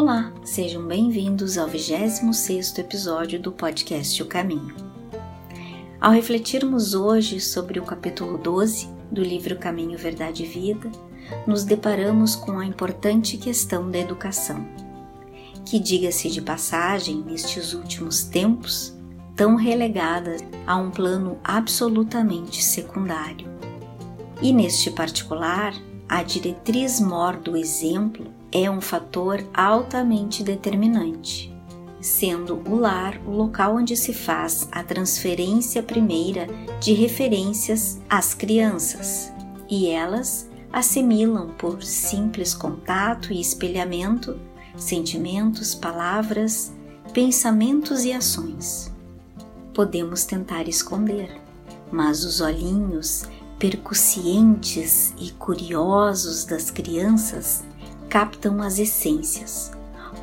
Olá, sejam bem-vindos ao 26º episódio do podcast O Caminho. Ao refletirmos hoje sobre o capítulo 12 do livro Caminho, Verdade e Vida, nos deparamos com a importante questão da educação, que, diga-se de passagem, nestes últimos tempos, tão relegada a um plano absolutamente secundário. E neste particular, a diretriz mor do exemplo é um fator altamente determinante, sendo o lar o local onde se faz a transferência primeira de referências às crianças, e elas assimilam por simples contato e espelhamento sentimentos, palavras, pensamentos e ações. Podemos tentar esconder, mas os olhinhos percussientes e curiosos das crianças captam as essências,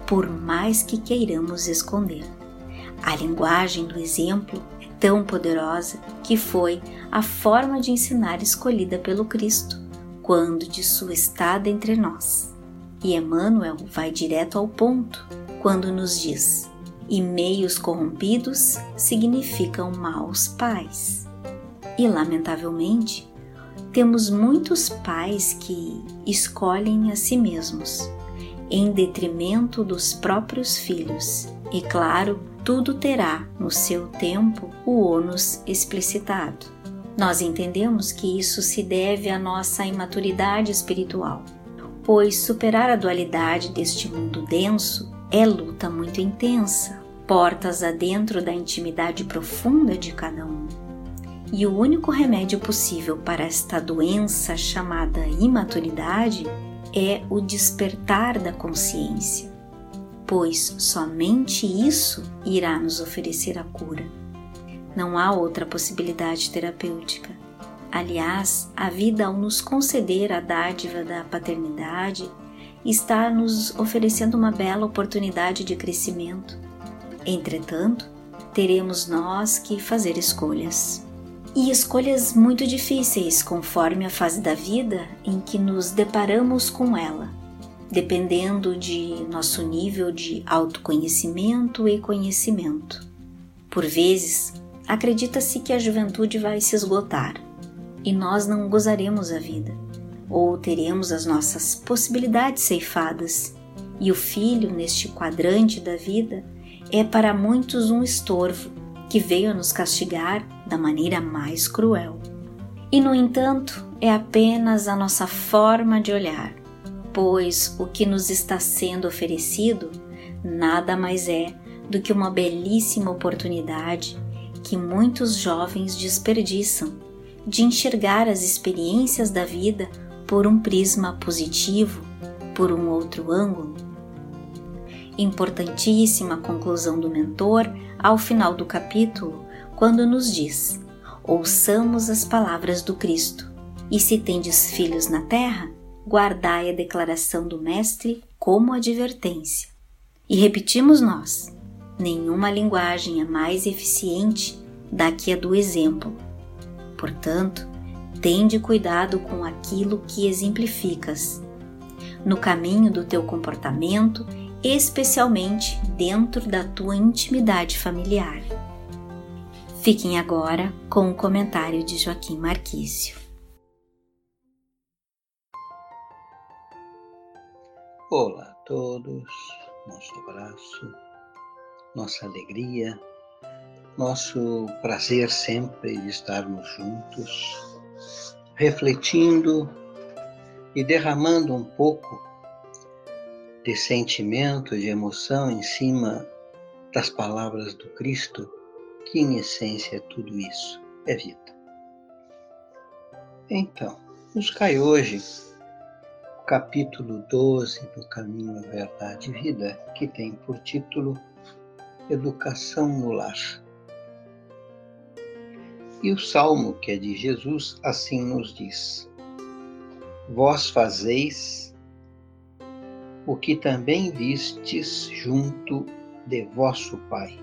por mais que queiramos esconder. A linguagem do exemplo é tão poderosa que foi a forma de ensinar escolhida pelo Cristo quando de sua estada entre nós. E Emmanuel vai direto ao ponto quando nos diz: e meios corrompidos significam maus pais. E, lamentavelmente, temos muitos pais que escolhem a si mesmos, em detrimento dos próprios filhos, e claro, tudo terá no seu tempo o ônus explicitado. Nós entendemos que isso se deve à nossa imaturidade espiritual, pois superar a dualidade deste mundo denso é luta muito intensa, portas adentro da intimidade profunda de cada um e o único remédio possível para esta doença chamada imaturidade é o despertar da consciência, pois somente isso irá nos oferecer a cura. Não há outra possibilidade terapêutica. Aliás, a vida, ao nos conceder a dádiva da paternidade, está nos oferecendo uma bela oportunidade de crescimento. Entretanto, teremos nós que fazer escolhas e escolhas muito difíceis conforme a fase da vida em que nos deparamos com ela, dependendo de nosso nível de autoconhecimento e conhecimento. Por vezes, acredita-se que a juventude vai se esgotar e nós não gozaremos a vida, ou teremos as nossas possibilidades ceifadas, e o filho, neste quadrante da vida, é para muitos um estorvo que veio nos castigar da maneira mais cruel. E, no entanto, é apenas a nossa forma de olhar, pois o que nos está sendo oferecido nada mais é do que uma belíssima oportunidade que muitos jovens desperdiçam de enxergar as experiências da vida por um prisma positivo, por um outro ângulo. Importantíssima conclusão do mentor ao final do capítulo, quando nos diz: Ouçamos as palavras do Cristo, e se tendes filhos na terra, guardai a declaração do Mestre como advertência. E repetimos nós: nenhuma linguagem é mais eficiente da que a do exemplo. Portanto, tende cuidado com aquilo que exemplificas. No caminho do teu comportamento especialmente dentro da tua intimidade familiar. Fiquem agora com o comentário de Joaquim Marquício. Olá a todos, nosso abraço, nossa alegria, nosso prazer sempre de estarmos juntos, refletindo e derramando um pouco de sentimento, de emoção em cima das palavras do Cristo, que em essência é tudo isso, é vida. Então, nos cai hoje o capítulo 12 do Caminho à Verdade e Vida, que tem por título Educação no Lar. E o salmo, que é de Jesus, assim nos diz: Vós fazeis o que também vistes junto de vosso Pai.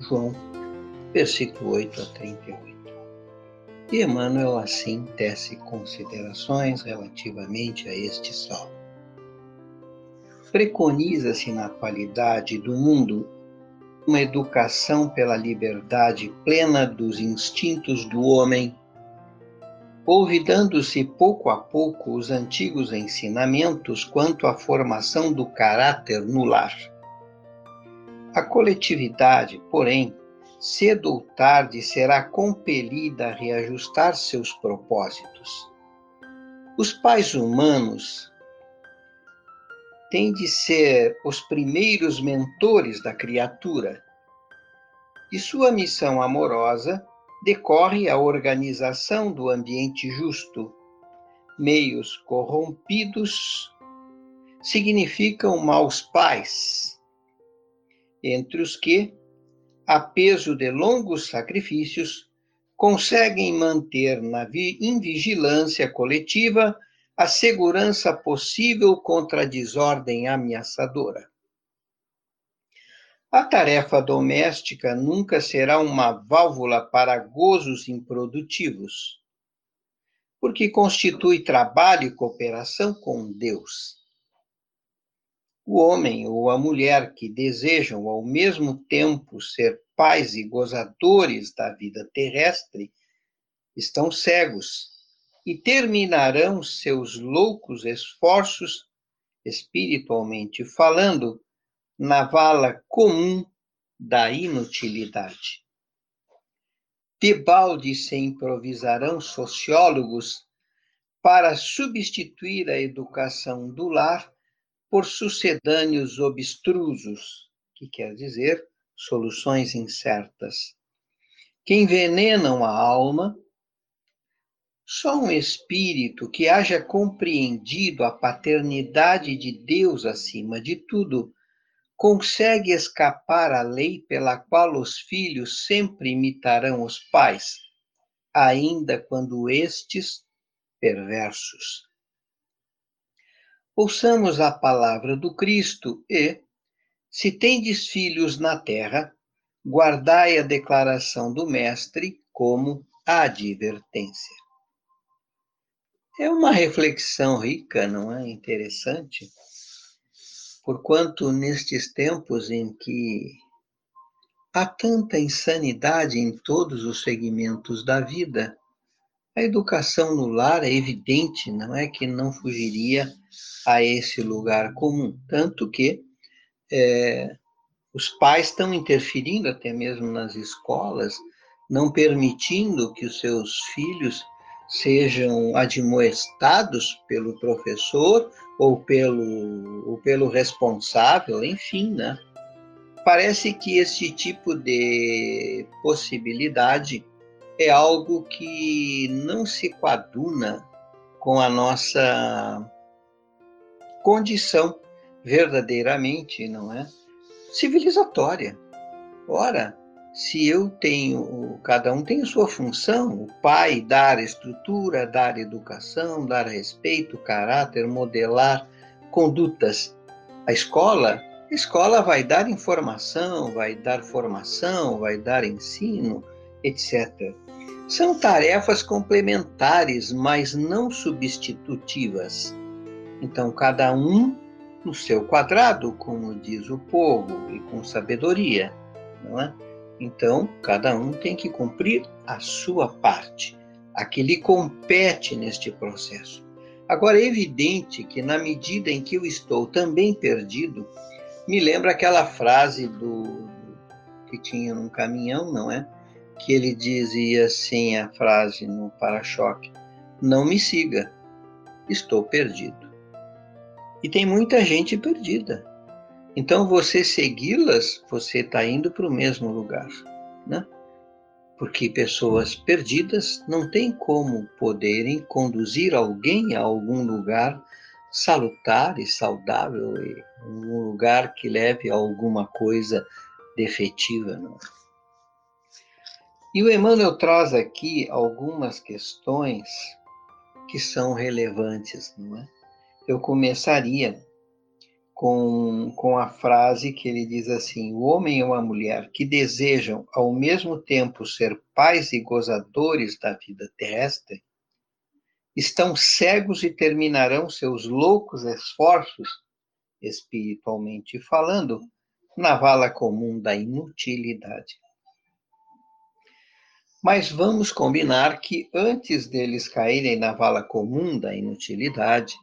João, versículo 8 a 38. E Emmanuel assim tece considerações relativamente a este salmo. preconiza-se na atualidade do mundo uma educação pela liberdade plena dos instintos do homem, olvidando-se pouco a pouco os antigos ensinamentos quanto à formação do caráter no lar. A coletividade, porém, cedo ou tarde será compelida a reajustar seus propósitos. Os pais humanos têm de ser os primeiros mentores da criatura. De sua missão amorosa decorre a organização do ambiente justo. Meios corrompidos significam maus pais, entre os que, a peso de longos sacrifícios, conseguem manter na invigilância coletiva a segurança possível contra a desordem ameaçadora. A tarefa doméstica nunca será uma válvula para gozos improdutivos, porque constitui trabalho e cooperação com Deus. O homem ou a mulher que desejam ao mesmo tempo ser pais e gozadores da vida terrestre estão cegos e terminarão seus loucos esforços, espiritualmente falando, na vala comum da inutilidade. Debalde se improvisarão sociólogos para substituir a educação do lar por sucedâneos obstrusos, que quer dizer soluções incertas, que envenenam a alma só um espírito que haja compreendido a paternidade de Deus acima de tudo consegue escapar à lei pela qual os filhos sempre imitarão os pais, ainda quando estes perversos. Ouçamos a palavra do Cristo e, se tendes filhos na terra, guardai a declaração do Mestre como advertência. É uma reflexão rica, não é? Interessante, porquanto nestes tempos em que há tanta insanidade em todos os segmentos da vida, a educação no lar é evidente, não é que não fugiria a esse lugar comum, tanto que é, os pais estão interferindo até mesmo nas escolas, não permitindo que os seus filhos sejam admoestados pelo professor ou pelo, ou pelo responsável, enfim, né? Parece que esse tipo de possibilidade é algo que não se coaduna com a nossa condição verdadeiramente, não é? Civilizatória. Ora, se eu tenho, cada um tem sua função, o pai dar estrutura, dar educação, dar respeito, caráter, modelar condutas. A escola, a escola vai dar informação, vai dar formação, vai dar ensino, etc. São tarefas complementares, mas não substitutivas. Então, cada um no seu quadrado, como diz o povo, e com sabedoria, não é? Então, cada um tem que cumprir a sua parte, a que lhe compete neste processo. Agora, é evidente que, na medida em que eu estou também perdido, me lembra aquela frase do que tinha num caminhão, não é? Que ele dizia assim a frase no para-choque: Não me siga, estou perdido. E tem muita gente perdida. Então, você segui-las, você está indo para o mesmo lugar, né? Porque pessoas perdidas não têm como poderem conduzir alguém a algum lugar salutar e saudável, e um lugar que leve a alguma coisa defetiva. Não? E o Emmanuel traz aqui algumas questões que são relevantes, não é? Eu começaria com, com a frase que ele diz assim: o homem ou a mulher que desejam ao mesmo tempo ser pais e gozadores da vida terrestre estão cegos e terminarão seus loucos esforços, espiritualmente falando, na vala comum da inutilidade. Mas vamos combinar que antes deles caírem na vala comum da inutilidade,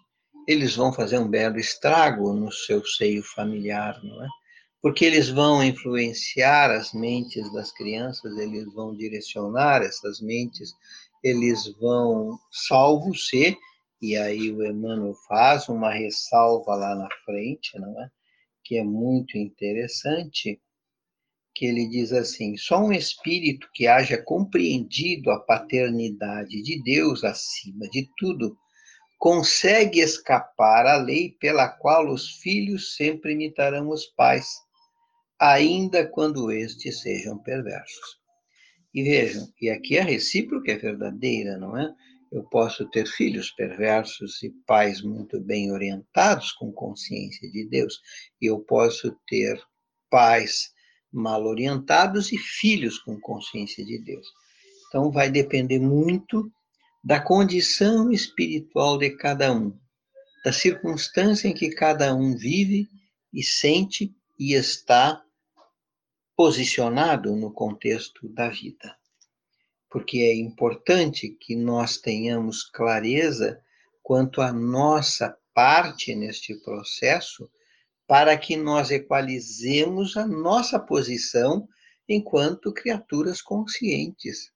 eles vão fazer um belo estrago no seu seio familiar, não é? Porque eles vão influenciar as mentes das crianças, eles vão direcionar essas mentes, eles vão, salvo se, e aí o Emmanuel faz uma ressalva lá na frente, não é? Que é muito interessante, que ele diz assim: só um espírito que haja compreendido a paternidade de Deus acima de tudo consegue escapar à lei pela qual os filhos sempre imitarão os pais, ainda quando estes sejam perversos. E vejam, e aqui a recíproca é verdadeira, não é? Eu posso ter filhos perversos e pais muito bem orientados com consciência de Deus, e eu posso ter pais mal orientados e filhos com consciência de Deus. Então vai depender muito da condição espiritual de cada um, da circunstância em que cada um vive e sente e está posicionado no contexto da vida. Porque é importante que nós tenhamos clareza quanto à nossa parte neste processo, para que nós equalizemos a nossa posição enquanto criaturas conscientes.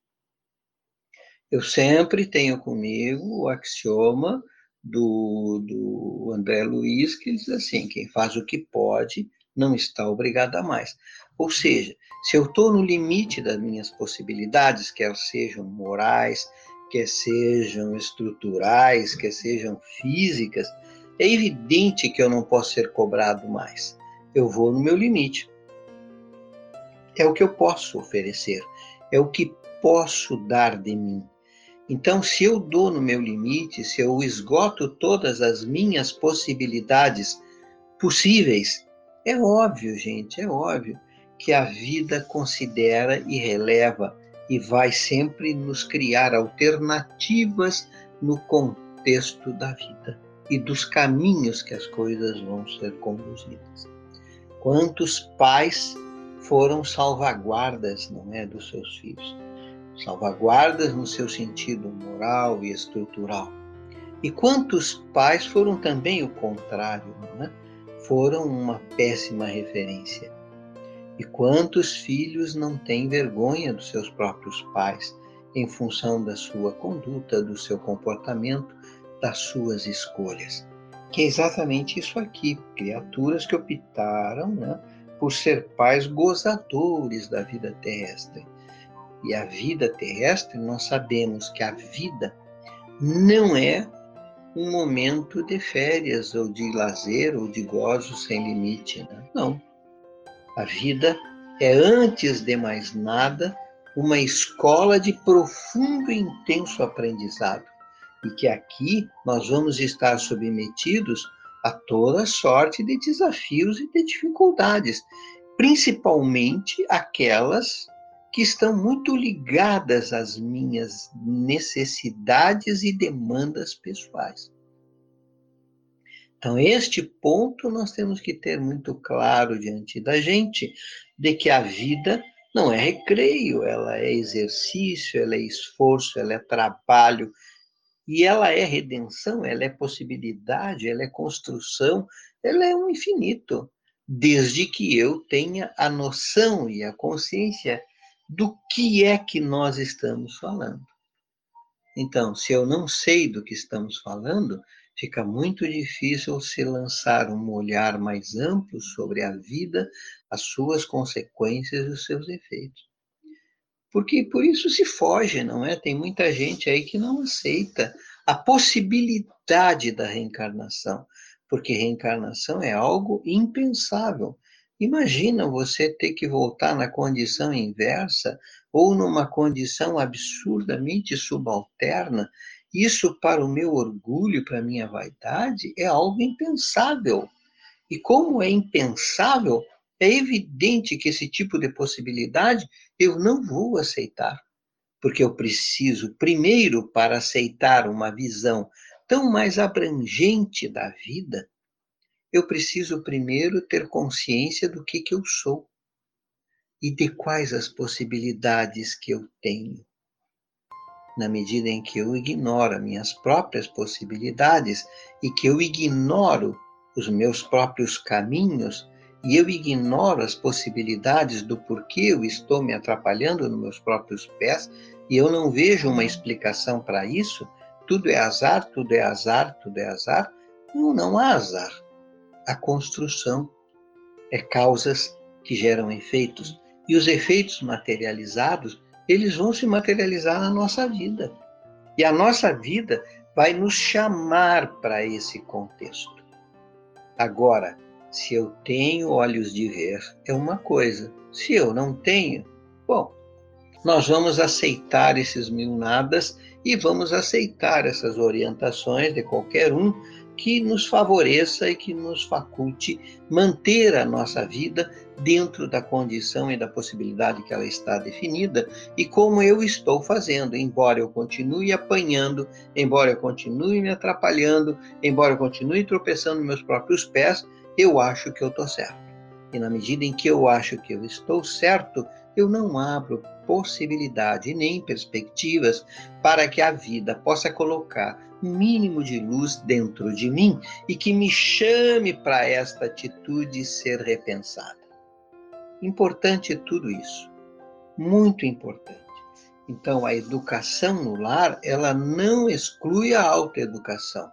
Eu sempre tenho comigo o axioma do, do André Luiz, que diz assim: quem faz o que pode não está obrigado a mais. Ou seja, se eu estou no limite das minhas possibilidades, quer sejam morais, quer sejam estruturais, quer sejam físicas, é evidente que eu não posso ser cobrado mais. Eu vou no meu limite. É o que eu posso oferecer, é o que posso dar de mim. Então, se eu dou no meu limite, se eu esgoto todas as minhas possibilidades possíveis, é óbvio, gente, é óbvio que a vida considera e releva e vai sempre nos criar alternativas no contexto da vida e dos caminhos que as coisas vão ser conduzidas. Quantos pais foram salvaguardas, não é, dos seus filhos? Salvaguardas no seu sentido moral e estrutural. E quantos pais foram também o contrário, né? foram uma péssima referência. E quantos filhos não têm vergonha dos seus próprios pais em função da sua conduta, do seu comportamento, das suas escolhas? Que é exatamente isso aqui: criaturas que optaram né, por ser pais gozadores da vida terrestre e a vida terrestre, nós sabemos que a vida não é um momento de férias ou de lazer ou de gozo sem limite. Né? Não. A vida é, antes de mais nada, uma escola de profundo e intenso aprendizado. E que aqui nós vamos estar submetidos a toda sorte de desafios e de dificuldades, principalmente aquelas que estão muito ligadas às minhas necessidades e demandas pessoais. Então, este ponto nós temos que ter muito claro diante da gente, de que a vida não é recreio, ela é exercício, ela é esforço, ela é trabalho, e ela é redenção, ela é possibilidade, ela é construção, ela é um infinito, desde que eu tenha a noção e a consciência do que é que nós estamos falando. Então, se eu não sei do que estamos falando, fica muito difícil se lançar um olhar mais amplo sobre a vida, as suas consequências e os seus efeitos. Porque por isso se foge, não é? Tem muita gente aí que não aceita a possibilidade da reencarnação, porque reencarnação é algo impensável. Imagina você ter que voltar na condição inversa ou numa condição absurdamente subalterna. Isso, para o meu orgulho, para a minha vaidade, é algo impensável. E como é impensável, é evidente que esse tipo de possibilidade eu não vou aceitar. Porque eu preciso, primeiro, para aceitar uma visão tão mais abrangente da vida, eu preciso primeiro ter consciência do que, que eu sou e de quais as possibilidades que eu tenho. Na medida em que eu ignoro as minhas próprias possibilidades e que eu ignoro os meus próprios caminhos e eu ignoro as possibilidades do porquê eu estou me atrapalhando nos meus próprios pés e eu não vejo uma explicação para isso, tudo é azar, tudo é azar, tudo é azar. Não, não há azar. A construção é causas que geram efeitos e os efeitos materializados, eles vão se materializar na nossa vida. E a nossa vida vai nos chamar para esse contexto. Agora, se eu tenho olhos de ver, é uma coisa. Se eu não tenho, bom, nós vamos aceitar esses mil nadas e vamos aceitar essas orientações de qualquer um que nos favoreça e que nos faculte manter a nossa vida dentro da condição e da possibilidade que ela está definida e como eu estou fazendo, embora eu continue apanhando, embora eu continue me atrapalhando, embora eu continue tropeçando nos meus próprios pés, eu acho que eu estou certo. E na medida em que eu acho que eu estou certo, eu não abro possibilidade nem perspectivas para que a vida possa colocar mínimo de luz dentro de mim e que me chame para esta atitude ser repensada. Importante tudo isso, muito importante. Então, a educação no lar, ela não exclui a autoeducação.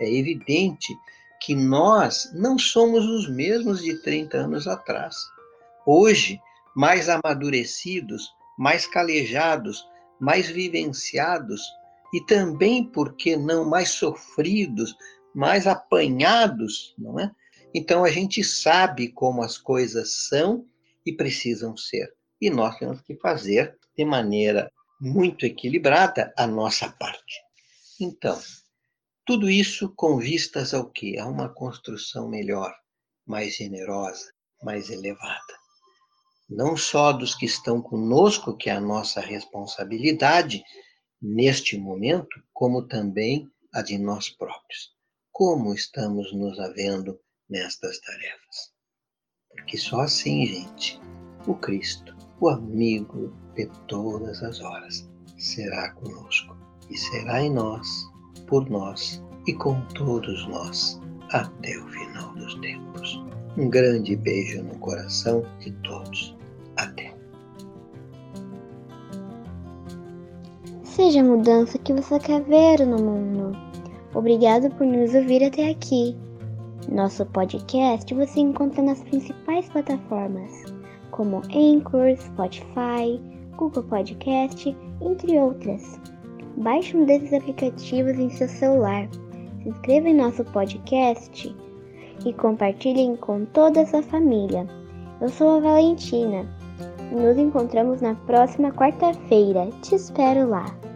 É evidente que nós não somos os mesmos de 30 anos atrás. Hoje, mais amadurecidos, mais calejados, mais vivenciados e também, por que não, mais sofridos, mais apanhados, não é? Então a gente sabe como as coisas são e precisam ser. E nós temos que fazer de maneira muito equilibrada a nossa parte. Então, tudo isso com vistas ao quê? A uma construção melhor, mais generosa, mais elevada não só dos que estão conosco, que é a nossa responsabilidade neste momento, como também a de nós próprios. Como estamos nos havendo nestas tarefas? Porque só assim, gente, o Cristo, o amigo de todas as horas, será conosco e será em nós, por nós e com todos nós até o final dos tempos. Um grande beijo no coração de todos. Até. Seja a mudança que você quer ver no mundo. Obrigado por nos ouvir até aqui. Nosso podcast você encontra nas principais plataformas, como Anchor, Spotify, Google Podcast, entre outras. Baixe um desses aplicativos em seu celular, se inscreva em nosso podcast e compartilhem com toda a sua família. Eu sou a Valentina nos encontramos na próxima quarta-feira. Te espero lá!